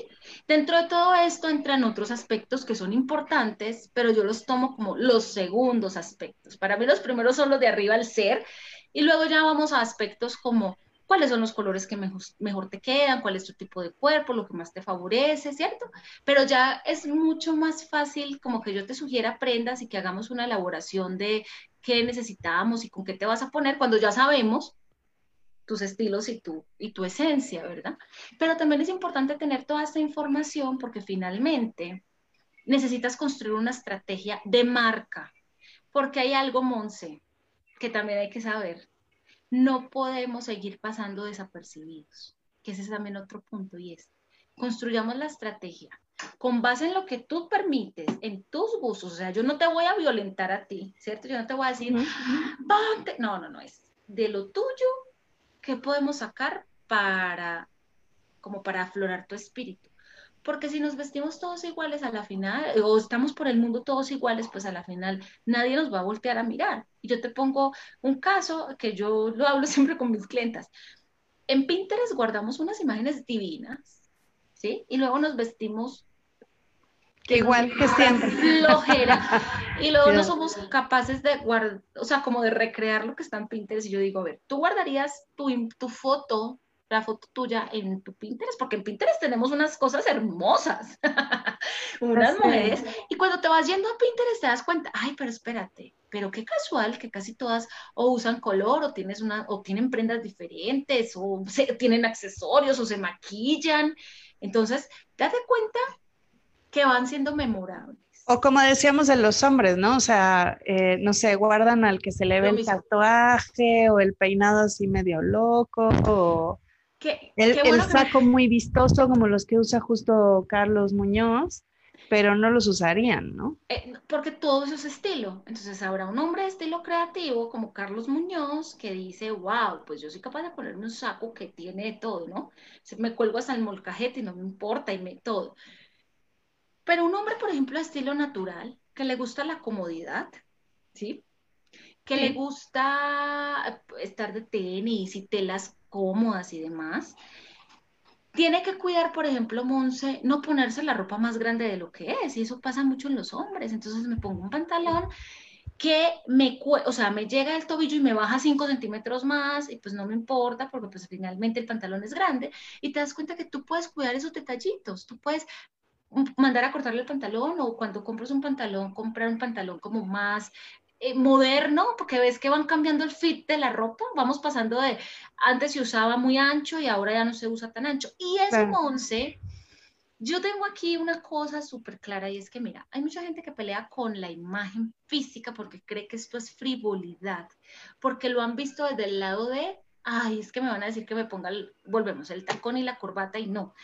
Dentro de todo esto entran otros aspectos que son importantes, pero yo los tomo como los segundos aspectos. Para mí los primeros son los de arriba al ser, y luego ya vamos a aspectos como cuáles son los colores que mejor, te quedan, cuál es tu tipo de cuerpo, lo que más te favorece, ¿cierto? Pero ya es mucho más fácil como que yo te sugiera prendas y que hagamos una elaboración de qué necesitamos y con qué te vas a poner cuando ya sabemos tus estilos y tu, y tu esencia, ¿verdad? Pero también es importante tener toda esta información porque finalmente necesitas construir una estrategia de marca, porque hay algo, Monse, que también hay que saber no podemos seguir pasando desapercibidos, que ese es también otro punto y es, construyamos la estrategia con base en lo que tú permites, en tus gustos, o sea, yo no te voy a violentar a ti, ¿cierto? Yo no te voy a decir, ponte, no, no, no, es de lo tuyo, ¿qué podemos sacar para, como para aflorar tu espíritu? porque si nos vestimos todos iguales a la final, o estamos por el mundo todos iguales, pues a la final nadie nos va a voltear a mirar. Y yo te pongo un caso que yo lo hablo siempre con mis clientas. En Pinterest guardamos unas imágenes divinas, ¿sí? Y luego nos vestimos que igual que siempre. Flojera. Y luego no somos capaces de guardar, o sea, como de recrear lo que está en Pinterest. Y yo digo, a ver, tú guardarías tu, tu foto la foto tuya en tu Pinterest, porque en Pinterest tenemos unas cosas hermosas, unas mujeres, y cuando te vas yendo a Pinterest te das cuenta, ay, pero espérate, pero qué casual que casi todas o usan color o tienes una o tienen prendas diferentes o tienen accesorios o se maquillan. Entonces, date cuenta que van siendo memorables. O como decíamos de los hombres, ¿no? O sea, eh, no sé, guardan al que se le ve el tatuaje o el peinado así medio loco o el, saco muy vistoso como los que usa justo Carlos Muñoz, pero no los usarían, ¿no? Eh, porque todo eso es estilo. Entonces habrá un hombre de estilo creativo como Carlos Muñoz que dice, wow, pues yo soy capaz de ponerme un saco que tiene de todo, ¿no? Se me cuelgo hasta el molcajete y no me importa y me todo. Pero un hombre, por ejemplo, de estilo natural, que le gusta la comodidad, ¿sí? Que le gusta estar de tenis y telas cómodas y demás, tiene que cuidar, por ejemplo, Monse, no ponerse la ropa más grande de lo que es, y eso pasa mucho en los hombres. Entonces me pongo un pantalón que me, o sea, me llega el tobillo y me baja 5 centímetros más, y pues no me importa, porque pues finalmente el pantalón es grande, y te das cuenta que tú puedes cuidar esos detallitos, tú puedes mandar a cortarle el pantalón o cuando compras un pantalón, comprar un pantalón como más eh, moderno, porque ves que van cambiando el fit de la ropa, vamos pasando de, antes se usaba muy ancho y ahora ya no se usa tan ancho. Y eso, Monse, yo tengo aquí una cosa súper clara y es que, mira, hay mucha gente que pelea con la imagen física porque cree que esto es frivolidad, porque lo han visto desde el lado de, ay, es que me van a decir que me ponga, volvemos, el tacón y la corbata y no.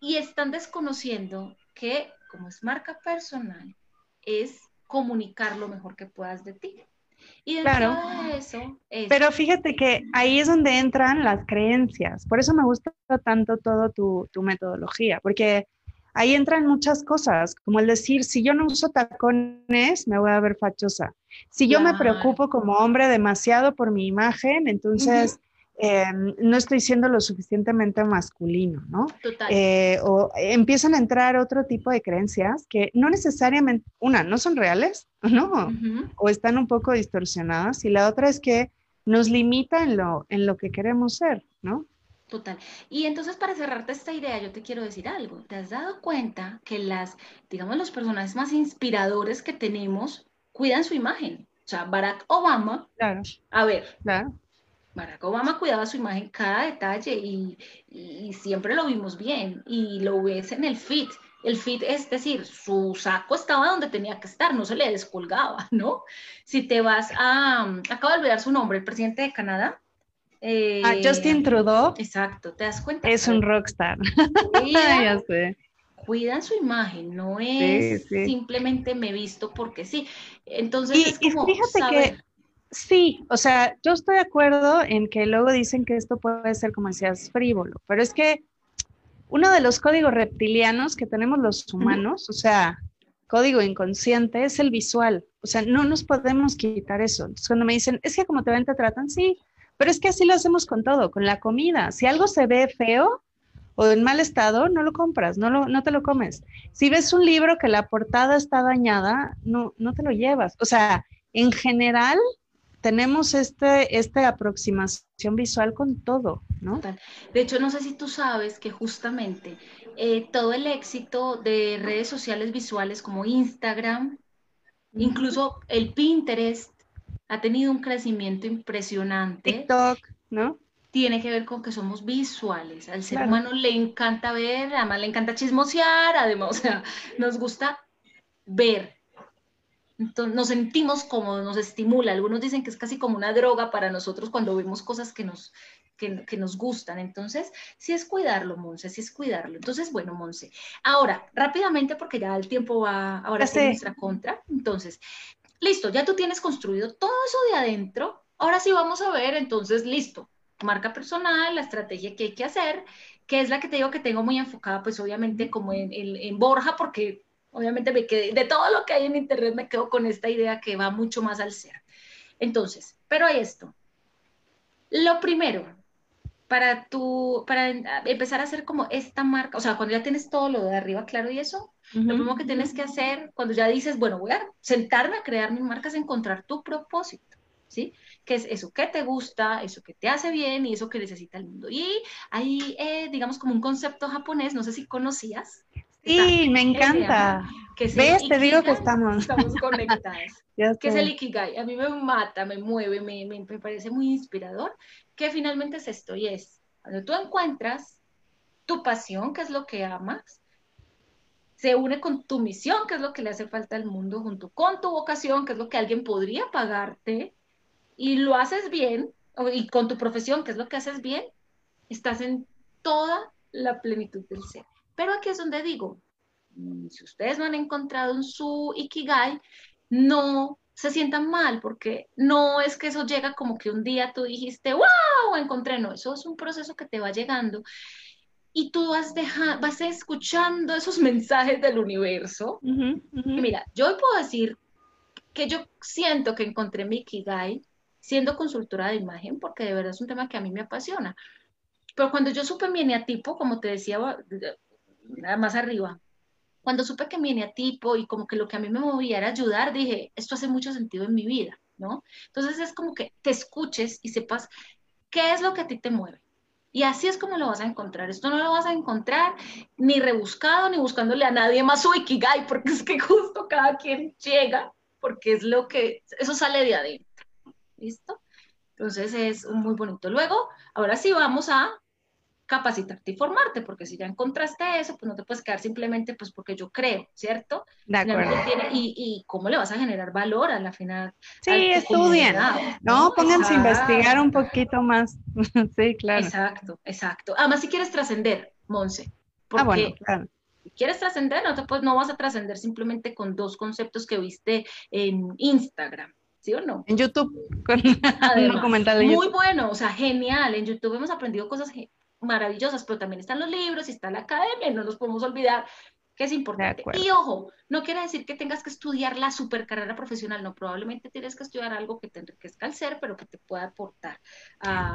Y están desconociendo que como es marca personal, es comunicar lo mejor que puedas de ti. Y claro. de eso Pero fíjate que ahí es donde entran las creencias. Por eso me gusta tanto todo tu, tu metodología, porque ahí entran muchas cosas, como el decir, si yo no uso tacones, me voy a ver fachosa. Si yo me preocupo como hombre demasiado por mi imagen, entonces Em, no estoy siendo lo suficientemente masculino, ¿no? Total. Eh, o empiezan a entrar otro tipo de creencias que no necesariamente, una, no son reales, ¿no? O están un poco distorsionadas, y la otra es que nos limita en lo, en lo que queremos ser, ¿no? Total. Y entonces para cerrarte esta idea, yo te quiero decir algo. ¿Te has dado cuenta que las, digamos, los personajes más inspiradores que tenemos cuidan su imagen? O sea, Barack Obama. Claro. A ver. Claro Barack Obama cuidaba su imagen cada detalle y, siempre lo vimos bien y lo ves en el fit. el fit es decir, su saco estaba donde tenía que estar, no se le descolgaba, ¿no? Si te vas a, acabo de olvidar su nombre, el presidente de Canadá. Eh, ah, Justin Trudeau. Exacto, ¿te das cuenta? Es un rockstar. ya sé cuidan su imagen, no es simplemente me visto porque sí. Entonces es como fíjate que sí, o sea, yo estoy de acuerdo en que luego dicen que esto puede ser como decías frívolo, pero es que uno de los códigos reptilianos que tenemos los humanos, o sea, código inconsciente es el visual, o sea, no nos podemos quitar eso. Entonces, cuando me dicen, es que como te ven te tratan, sí, pero es que así lo hacemos con todo, con la comida. Si algo se ve feo, o en mal estado, no lo compras, no, lo, no te lo comes. Si ves un libro que la portada está dañada, no, no te lo llevas. O sea, en general tenemos este, esta aproximación visual con todo, ¿no? De hecho, no sé si tú sabes que justamente eh, todo el éxito de redes sociales visuales como Instagram, incluso el Pinterest, ha tenido un crecimiento impresionante. TikTok, ¿no? tiene que ver con que somos visuales. Al ser humano le encanta ver, además le encanta chismosear, además, o sea, nos gusta ver. Entonces, nos sentimos como nos estimula. Algunos dicen que es casi como una droga para nosotros cuando vemos cosas que nos, que, que nos gustan. Entonces, sí es cuidarlo, Monse, sí es cuidarlo. Entonces, bueno, Monse. Ahora, rápidamente, porque ya el tiempo va ahora en nuestra contra. Entonces, listo, ya tú tienes construido todo eso de adentro. Ahora sí vamos a ver, entonces, listo marca personal, la estrategia que hay que hacer, que es la que te digo que tengo muy enfocada, pues obviamente como en, en, Borja, porque obviamente me quedé, de todo lo que hay en Internet me quedo con esta idea que va mucho más al ser. Entonces, pero hay esto. Lo primero, para tu, para empezar a hacer como esta marca, o sea, cuando ya tienes todo lo de arriba claro y eso, lo primero que tienes que hacer cuando ya dices, bueno, voy a sentarme a crear mi marca es encontrar tu propósito, ¿sí? qué es eso que te gusta, eso que te hace bien y eso que necesita el mundo. Y hay, eh, digamos, como un concepto japonés, no sé si conocías. Sí, me encanta. Que ¿Ves? Te digo que estamos. Estamos conectadas. que es el Ikigai. A mí me mata, me mueve, me, me, me parece muy inspirador, que finalmente es esto y es cuando tú encuentras tu pasión, que es lo que amas, se une con tu misión, que es lo que le hace falta al mundo, junto con tu vocación, que es lo que alguien podría pagarte, y lo haces bien, y con tu profesión, que es lo que haces bien, estás en toda la plenitud del ser. Pero aquí es donde digo, mm, si ustedes no han encontrado en su Ikigai, no se sientan mal, porque no es que eso llega como que un día tú dijiste, wow, encontré, no, eso es un proceso que te va llegando y tú vas, deja, vas escuchando esos mensajes del universo. mira, yo puedo decir que yo siento que encontré mi Ikigai siendo consultora de imagen, porque de verdad es un tema que a mí me apasiona. Pero cuando yo supe mi eneatipo, como te decía más arriba, cuando supe que mi eneatipo y como que lo que a mí me movía era ayudar, dije, esto hace mucho sentido en mi vida, ¿no? Entonces es como que te escuches y sepas qué es lo que a ti te mueve. Y así es como lo vas a encontrar. Esto no lo vas a encontrar ni rebuscado, ni buscándole a nadie más su Ikigai, porque es que justo cada quien llega, porque es lo que, eso sale de adentro. ¿Listo? Entonces es muy bonito. Luego, ahora sí vamos a capacitarte y formarte, porque si ya encontraste eso, pues no te puedes quedar simplemente pues porque yo creo, ¿cierto? De acuerdo. y, cómo le vas a generar valor a la final. Sí, estudien, ¿no? Pónganse a investigar un poquito más. sí, claro. Exacto, exacto. Además, si quieres trascender, Monse, porque ah, bueno, claro. si quieres trascender, no, pues, no vas a trascender simplemente con dos conceptos que viste en Instagram. ¿sí o no? En YouTube, con un documental de Muy bueno, o sea, genial. En YouTube hemos aprendido cosas maravillosas, pero también están los libros y está la academia, no nos podemos olvidar que es importante. Y ojo, no quiere decir que tengas que estudiar la super carrera profesional, no, probablemente tienes que estudiar algo que te enriquezca al ser, pero que te pueda aportar.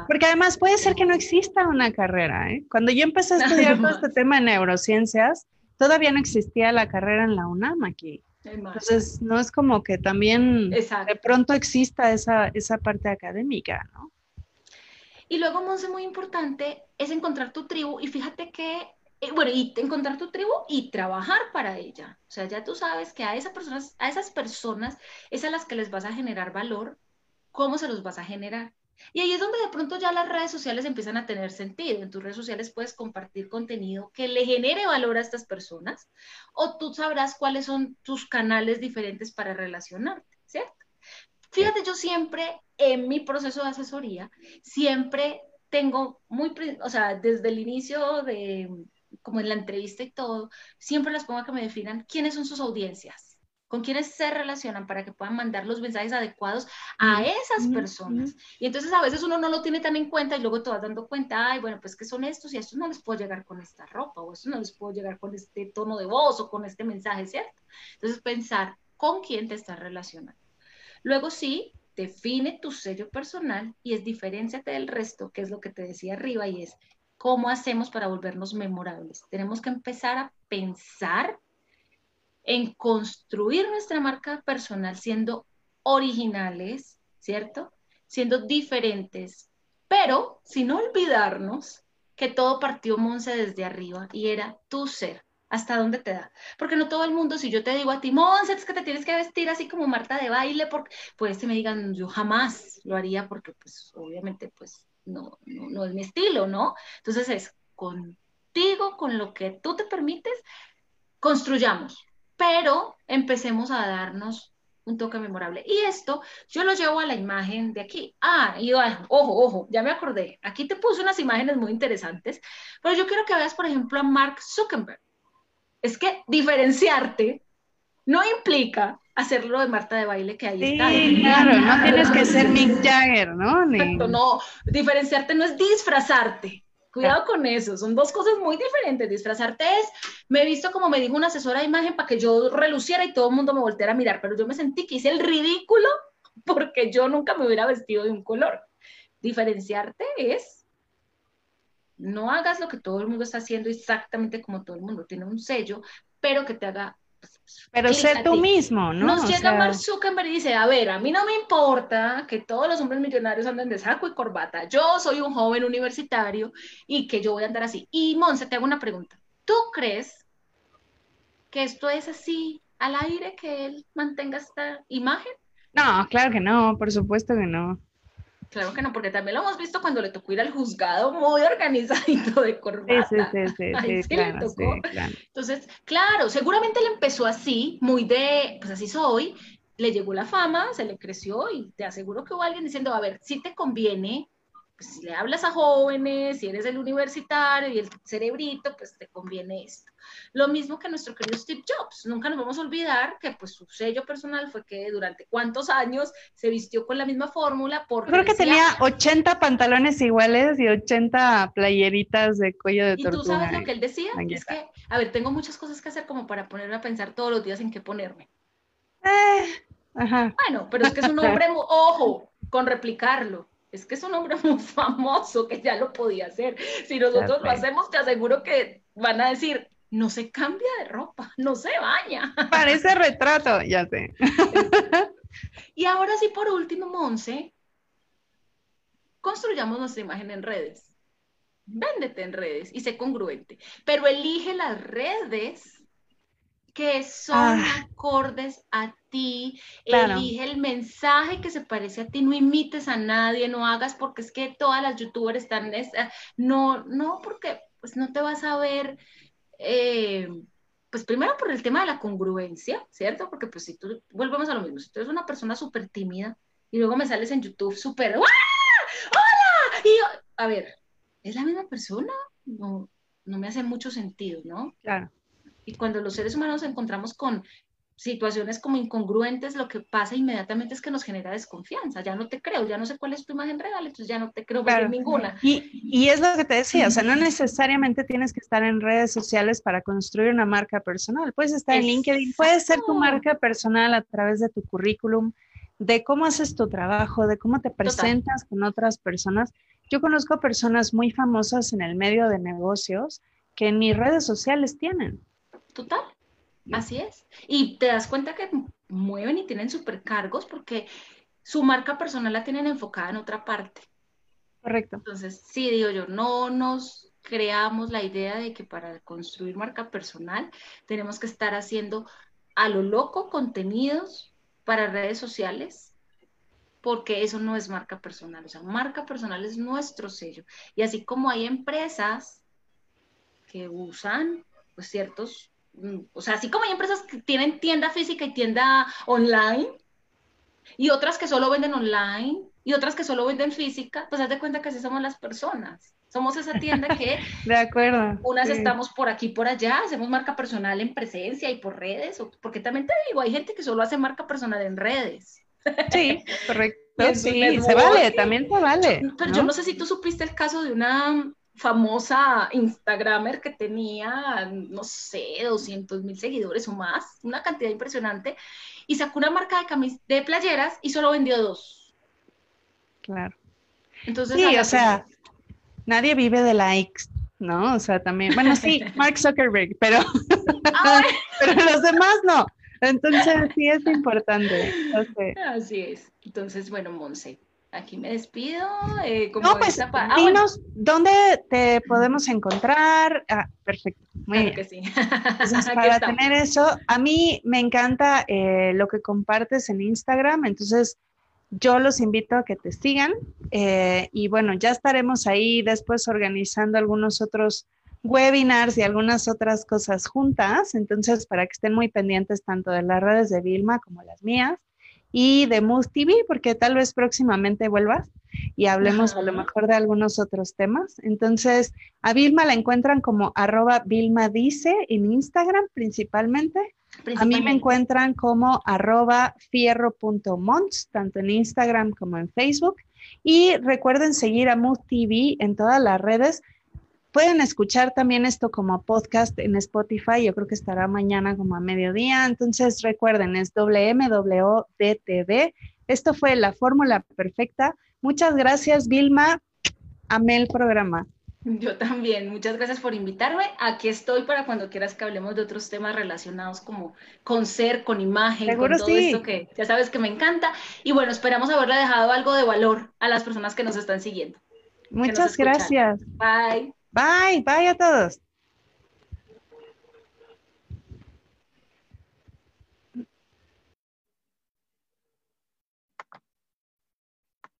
Porque además puede ser que no exista una carrera. ¿eh? Cuando yo empecé a estudiar todo este tema de neurociencias, todavía no existía la carrera en la UNAM aquí. Entonces, no es como que también de pronto exista esa, esa parte académica, ¿no? Y luego, Monse, muy importante es encontrar tu tribu y fíjate que, eh, bueno, y encontrar tu tribu y trabajar para ella. O sea, ya tú sabes que a, esas personas, a esas personas es a las que les vas a generar valor, ¿cómo se los vas a generar? Y ahí es donde de pronto ya las redes sociales empiezan a tener sentido. En tus redes sociales puedes compartir contenido que le genere valor a estas personas o tú sabrás cuáles son tus canales diferentes para relacionarte, ¿cierto? Fíjate, yo siempre en mi proceso de asesoría, siempre tengo muy, o sea, desde el inicio de, como en la entrevista y todo, siempre las pongo a que me definan quiénes son sus audiencias con quiénes se relacionan para que puedan mandar los mensajes adecuados a esas personas. Y entonces a veces uno no lo tiene tan en cuenta y luego te vas dando cuenta, ay, bueno, pues que son estos y a estos no les puedo llegar con esta ropa o a estos no les puedo llegar con este tono de voz o con este mensaje, ¿cierto? Entonces pensar con quién te estás relacionando. Luego sí, define tu sello personal y es diferenciate del resto, que es lo que te decía arriba y es cómo hacemos para volvernos memorables. Tenemos que empezar a pensar en construir nuestra marca personal siendo originales, ¿cierto? Siendo diferentes, pero sin olvidarnos que todo partió Monse desde arriba y era tu ser. ¿Hasta dónde te da? Porque no todo el mundo, si yo te digo a ti, Monse, es que te tienes que vestir así como Marta de baile, porque, pues que me digan, yo jamás lo haría porque, pues, obviamente, pues, no, no, no es mi estilo, ¿no? Entonces es contigo, con lo que tú te permites, construyamos, pero empecemos a darnos un toque memorable. Y esto yo lo llevo a la imagen de aquí. Ah, y ojo, ojo, ya me acordé. Aquí te puse unas imágenes muy interesantes, pero yo quiero que veas, por ejemplo, a Mark Zuckerberg. Es que diferenciarte no implica hacerlo de Marta de baile que ahí está. Sí, claro, no tienes que ser Mick Jagger, ¿no? no, diferenciarte no es disfrazarte. Cuidado con eso, son dos cosas muy diferentes. Disfrazarte es, me he visto como me dijo una asesora de imagen para que yo reluciera y todo el mundo me volteara a mirar, pero yo me sentí que hice el ridículo porque yo nunca me hubiera vestido de un color. Diferenciarte es, no hagas lo que todo el mundo está haciendo exactamente como todo el mundo, tiene un sello, pero que te haga pero sé tú mismo, ¿no? Nos llega Mark Zuckerberg y dice, a ver, a mí no me importa que todos los hombres millonarios anden de saco y corbata. Yo soy un joven universitario y que yo voy a andar así. Y Monse, te hago una pregunta. ¿Tú crees que esto es así al aire, que él mantenga esta imagen? No, claro que no, por supuesto que no. Claro que no, porque también lo hemos visto cuando le tocó ir al juzgado muy organizadito de corbata. Sí, sí, sí, sí, claro, Entonces, claro, seguramente él empezó así, muy de, pues así soy, le llegó la fama, se le creció y te aseguro que hubo alguien diciendo, a ver, si te conviene pues, si le hablas a jóvenes, si eres el universitario y el cerebrito, pues te conviene esto. Lo mismo que nuestro querido Steve Jobs. Nunca nos vamos a olvidar que pues su sello personal fue que durante cuántos años se vistió con la misma fórmula. Porque Creo que tenía 80 pantalones iguales y 80 playeritas de cuello de tortuga. ¿Y tú sabes lo que él decía? Es que, a ver, tengo muchas cosas que hacer como para ponerme a pensar todos los días en qué ponerme. Eh, ajá. Bueno, pero es que es un hombre, ojo, con replicarlo es que es un hombre muy famoso que ya lo podía hacer. Si nosotros lo hacemos, te aseguro que van a decir, no se cambia de ropa, no se baña. Parece retrato, ya sé. y ahora sí, por último, Monse, construyamos nuestra imagen en redes. Véndete en redes y sé congruente, pero elige las redes que son ah. acordes a ti, elige el mensaje que se parece a ti, no imites a nadie, no hagas porque es que todas las youtubers están, no, no, porque pues no te vas a ver, eh, pues primero por el tema de la congruencia, ¿cierto? Porque pues si tú, volvemos a lo mismo, si tú eres una persona súper tímida y luego me sales en YouTube súper, ¡hola! Y a ver, ¿es la misma persona? No, no me hace mucho sentido, ¿no? Claro. Y cuando los seres humanos nos encontramos con situaciones como incongruentes, lo que pasa inmediatamente es que nos genera desconfianza. Ya no te creo, ya no sé cuál es tu imagen real, entonces ya no te creo ninguna. Y, y, es lo que te decía, o sea, no necesariamente tienes que estar en redes sociales para construir una marca personal. Puedes estar en LinkedIn, puedes ser tu marca personal a través de tu currículum, de cómo haces tu trabajo, de cómo te presentas con otras personas. Yo conozco personas muy famosas en el medio de negocios que ni redes sociales tienen. Total, así es. Y te das cuenta que mueven y tienen supercargos porque su marca personal la tienen enfocada en otra parte. Correcto. Entonces, sí, digo yo, no nos creamos la idea de que para construir marca personal tenemos que estar haciendo a lo loco contenidos para redes sociales porque eso no es marca personal. O sea, marca personal es nuestro sello. Y así como hay empresas que usan pues, ciertos, o sea, así como hay empresas que tienen tienda física y tienda online, y otras que solo venden online, y otras que solo venden física, pues haz de cuenta que así somos las personas. Somos esa tienda que... de acuerdo. Unas estamos por aquí, por allá, hacemos marca personal en presencia y por redes, porque también te digo, hay gente que solo hace marca personal en redes. Sí, correcto. Sí, se vale, también se vale. Pero yo no sé si tú supiste el caso de una famosa Instagramer que tenía, no sé, 200 mil seguidores o más, una cantidad impresionante, y sacó una marca de, camis de playeras y solo vendió dos. Claro. Entonces, sí, o sea, nadie vive de likes, ¿no? O sea, también, bueno, sí, Mark Zuckerberg, pero, pero los demás no. Entonces, sí es importante. Así es. Entonse, bueno, Monse, aquí me despido. Eh, no, pues, ah, dinos dónde te podemos encontrar. Ah, perfecto. Muy bien. Que sí. para tener eso, a mí me encanta eh, lo que compartes en Instagram, entonces yo los invito a que te sigan eh, y bueno, ya estaremos ahí después organizando algunos otros webinars y algunas otras cosas juntas, entonces para que estén muy pendientes tanto de las redes de Vilma como las mías y de Moose TV, porque tal vez próximamente vuelvas y hablemos a lo mejor de algunos otros temas. Entonces, a Vilma la encuentran como arroba Vilma dice en Instagram principalmente. A mí me encuentran como arroba fierro.mons, tanto en Instagram como en Facebook. Y recuerden seguir a Moose TV en todas las redes Pueden escuchar también esto como podcast en Spotify, yo creo que estará mañana como a mediodía, entonces recuerden, es WMWDTV. Esto fue la fórmula perfecta. Muchas gracias, Vilma. Amé el programa. Yo también, muchas gracias por invitarme. Aquí estoy para cuando quieras que hablemos de otros temas relacionados como con ser, con imagen, con todo esto que ya sabes que me encanta. Y bueno, esperamos haberle dejado algo de valor a las personas que nos están siguiendo. Muchas gracias. Bye. Bye, bye a todos.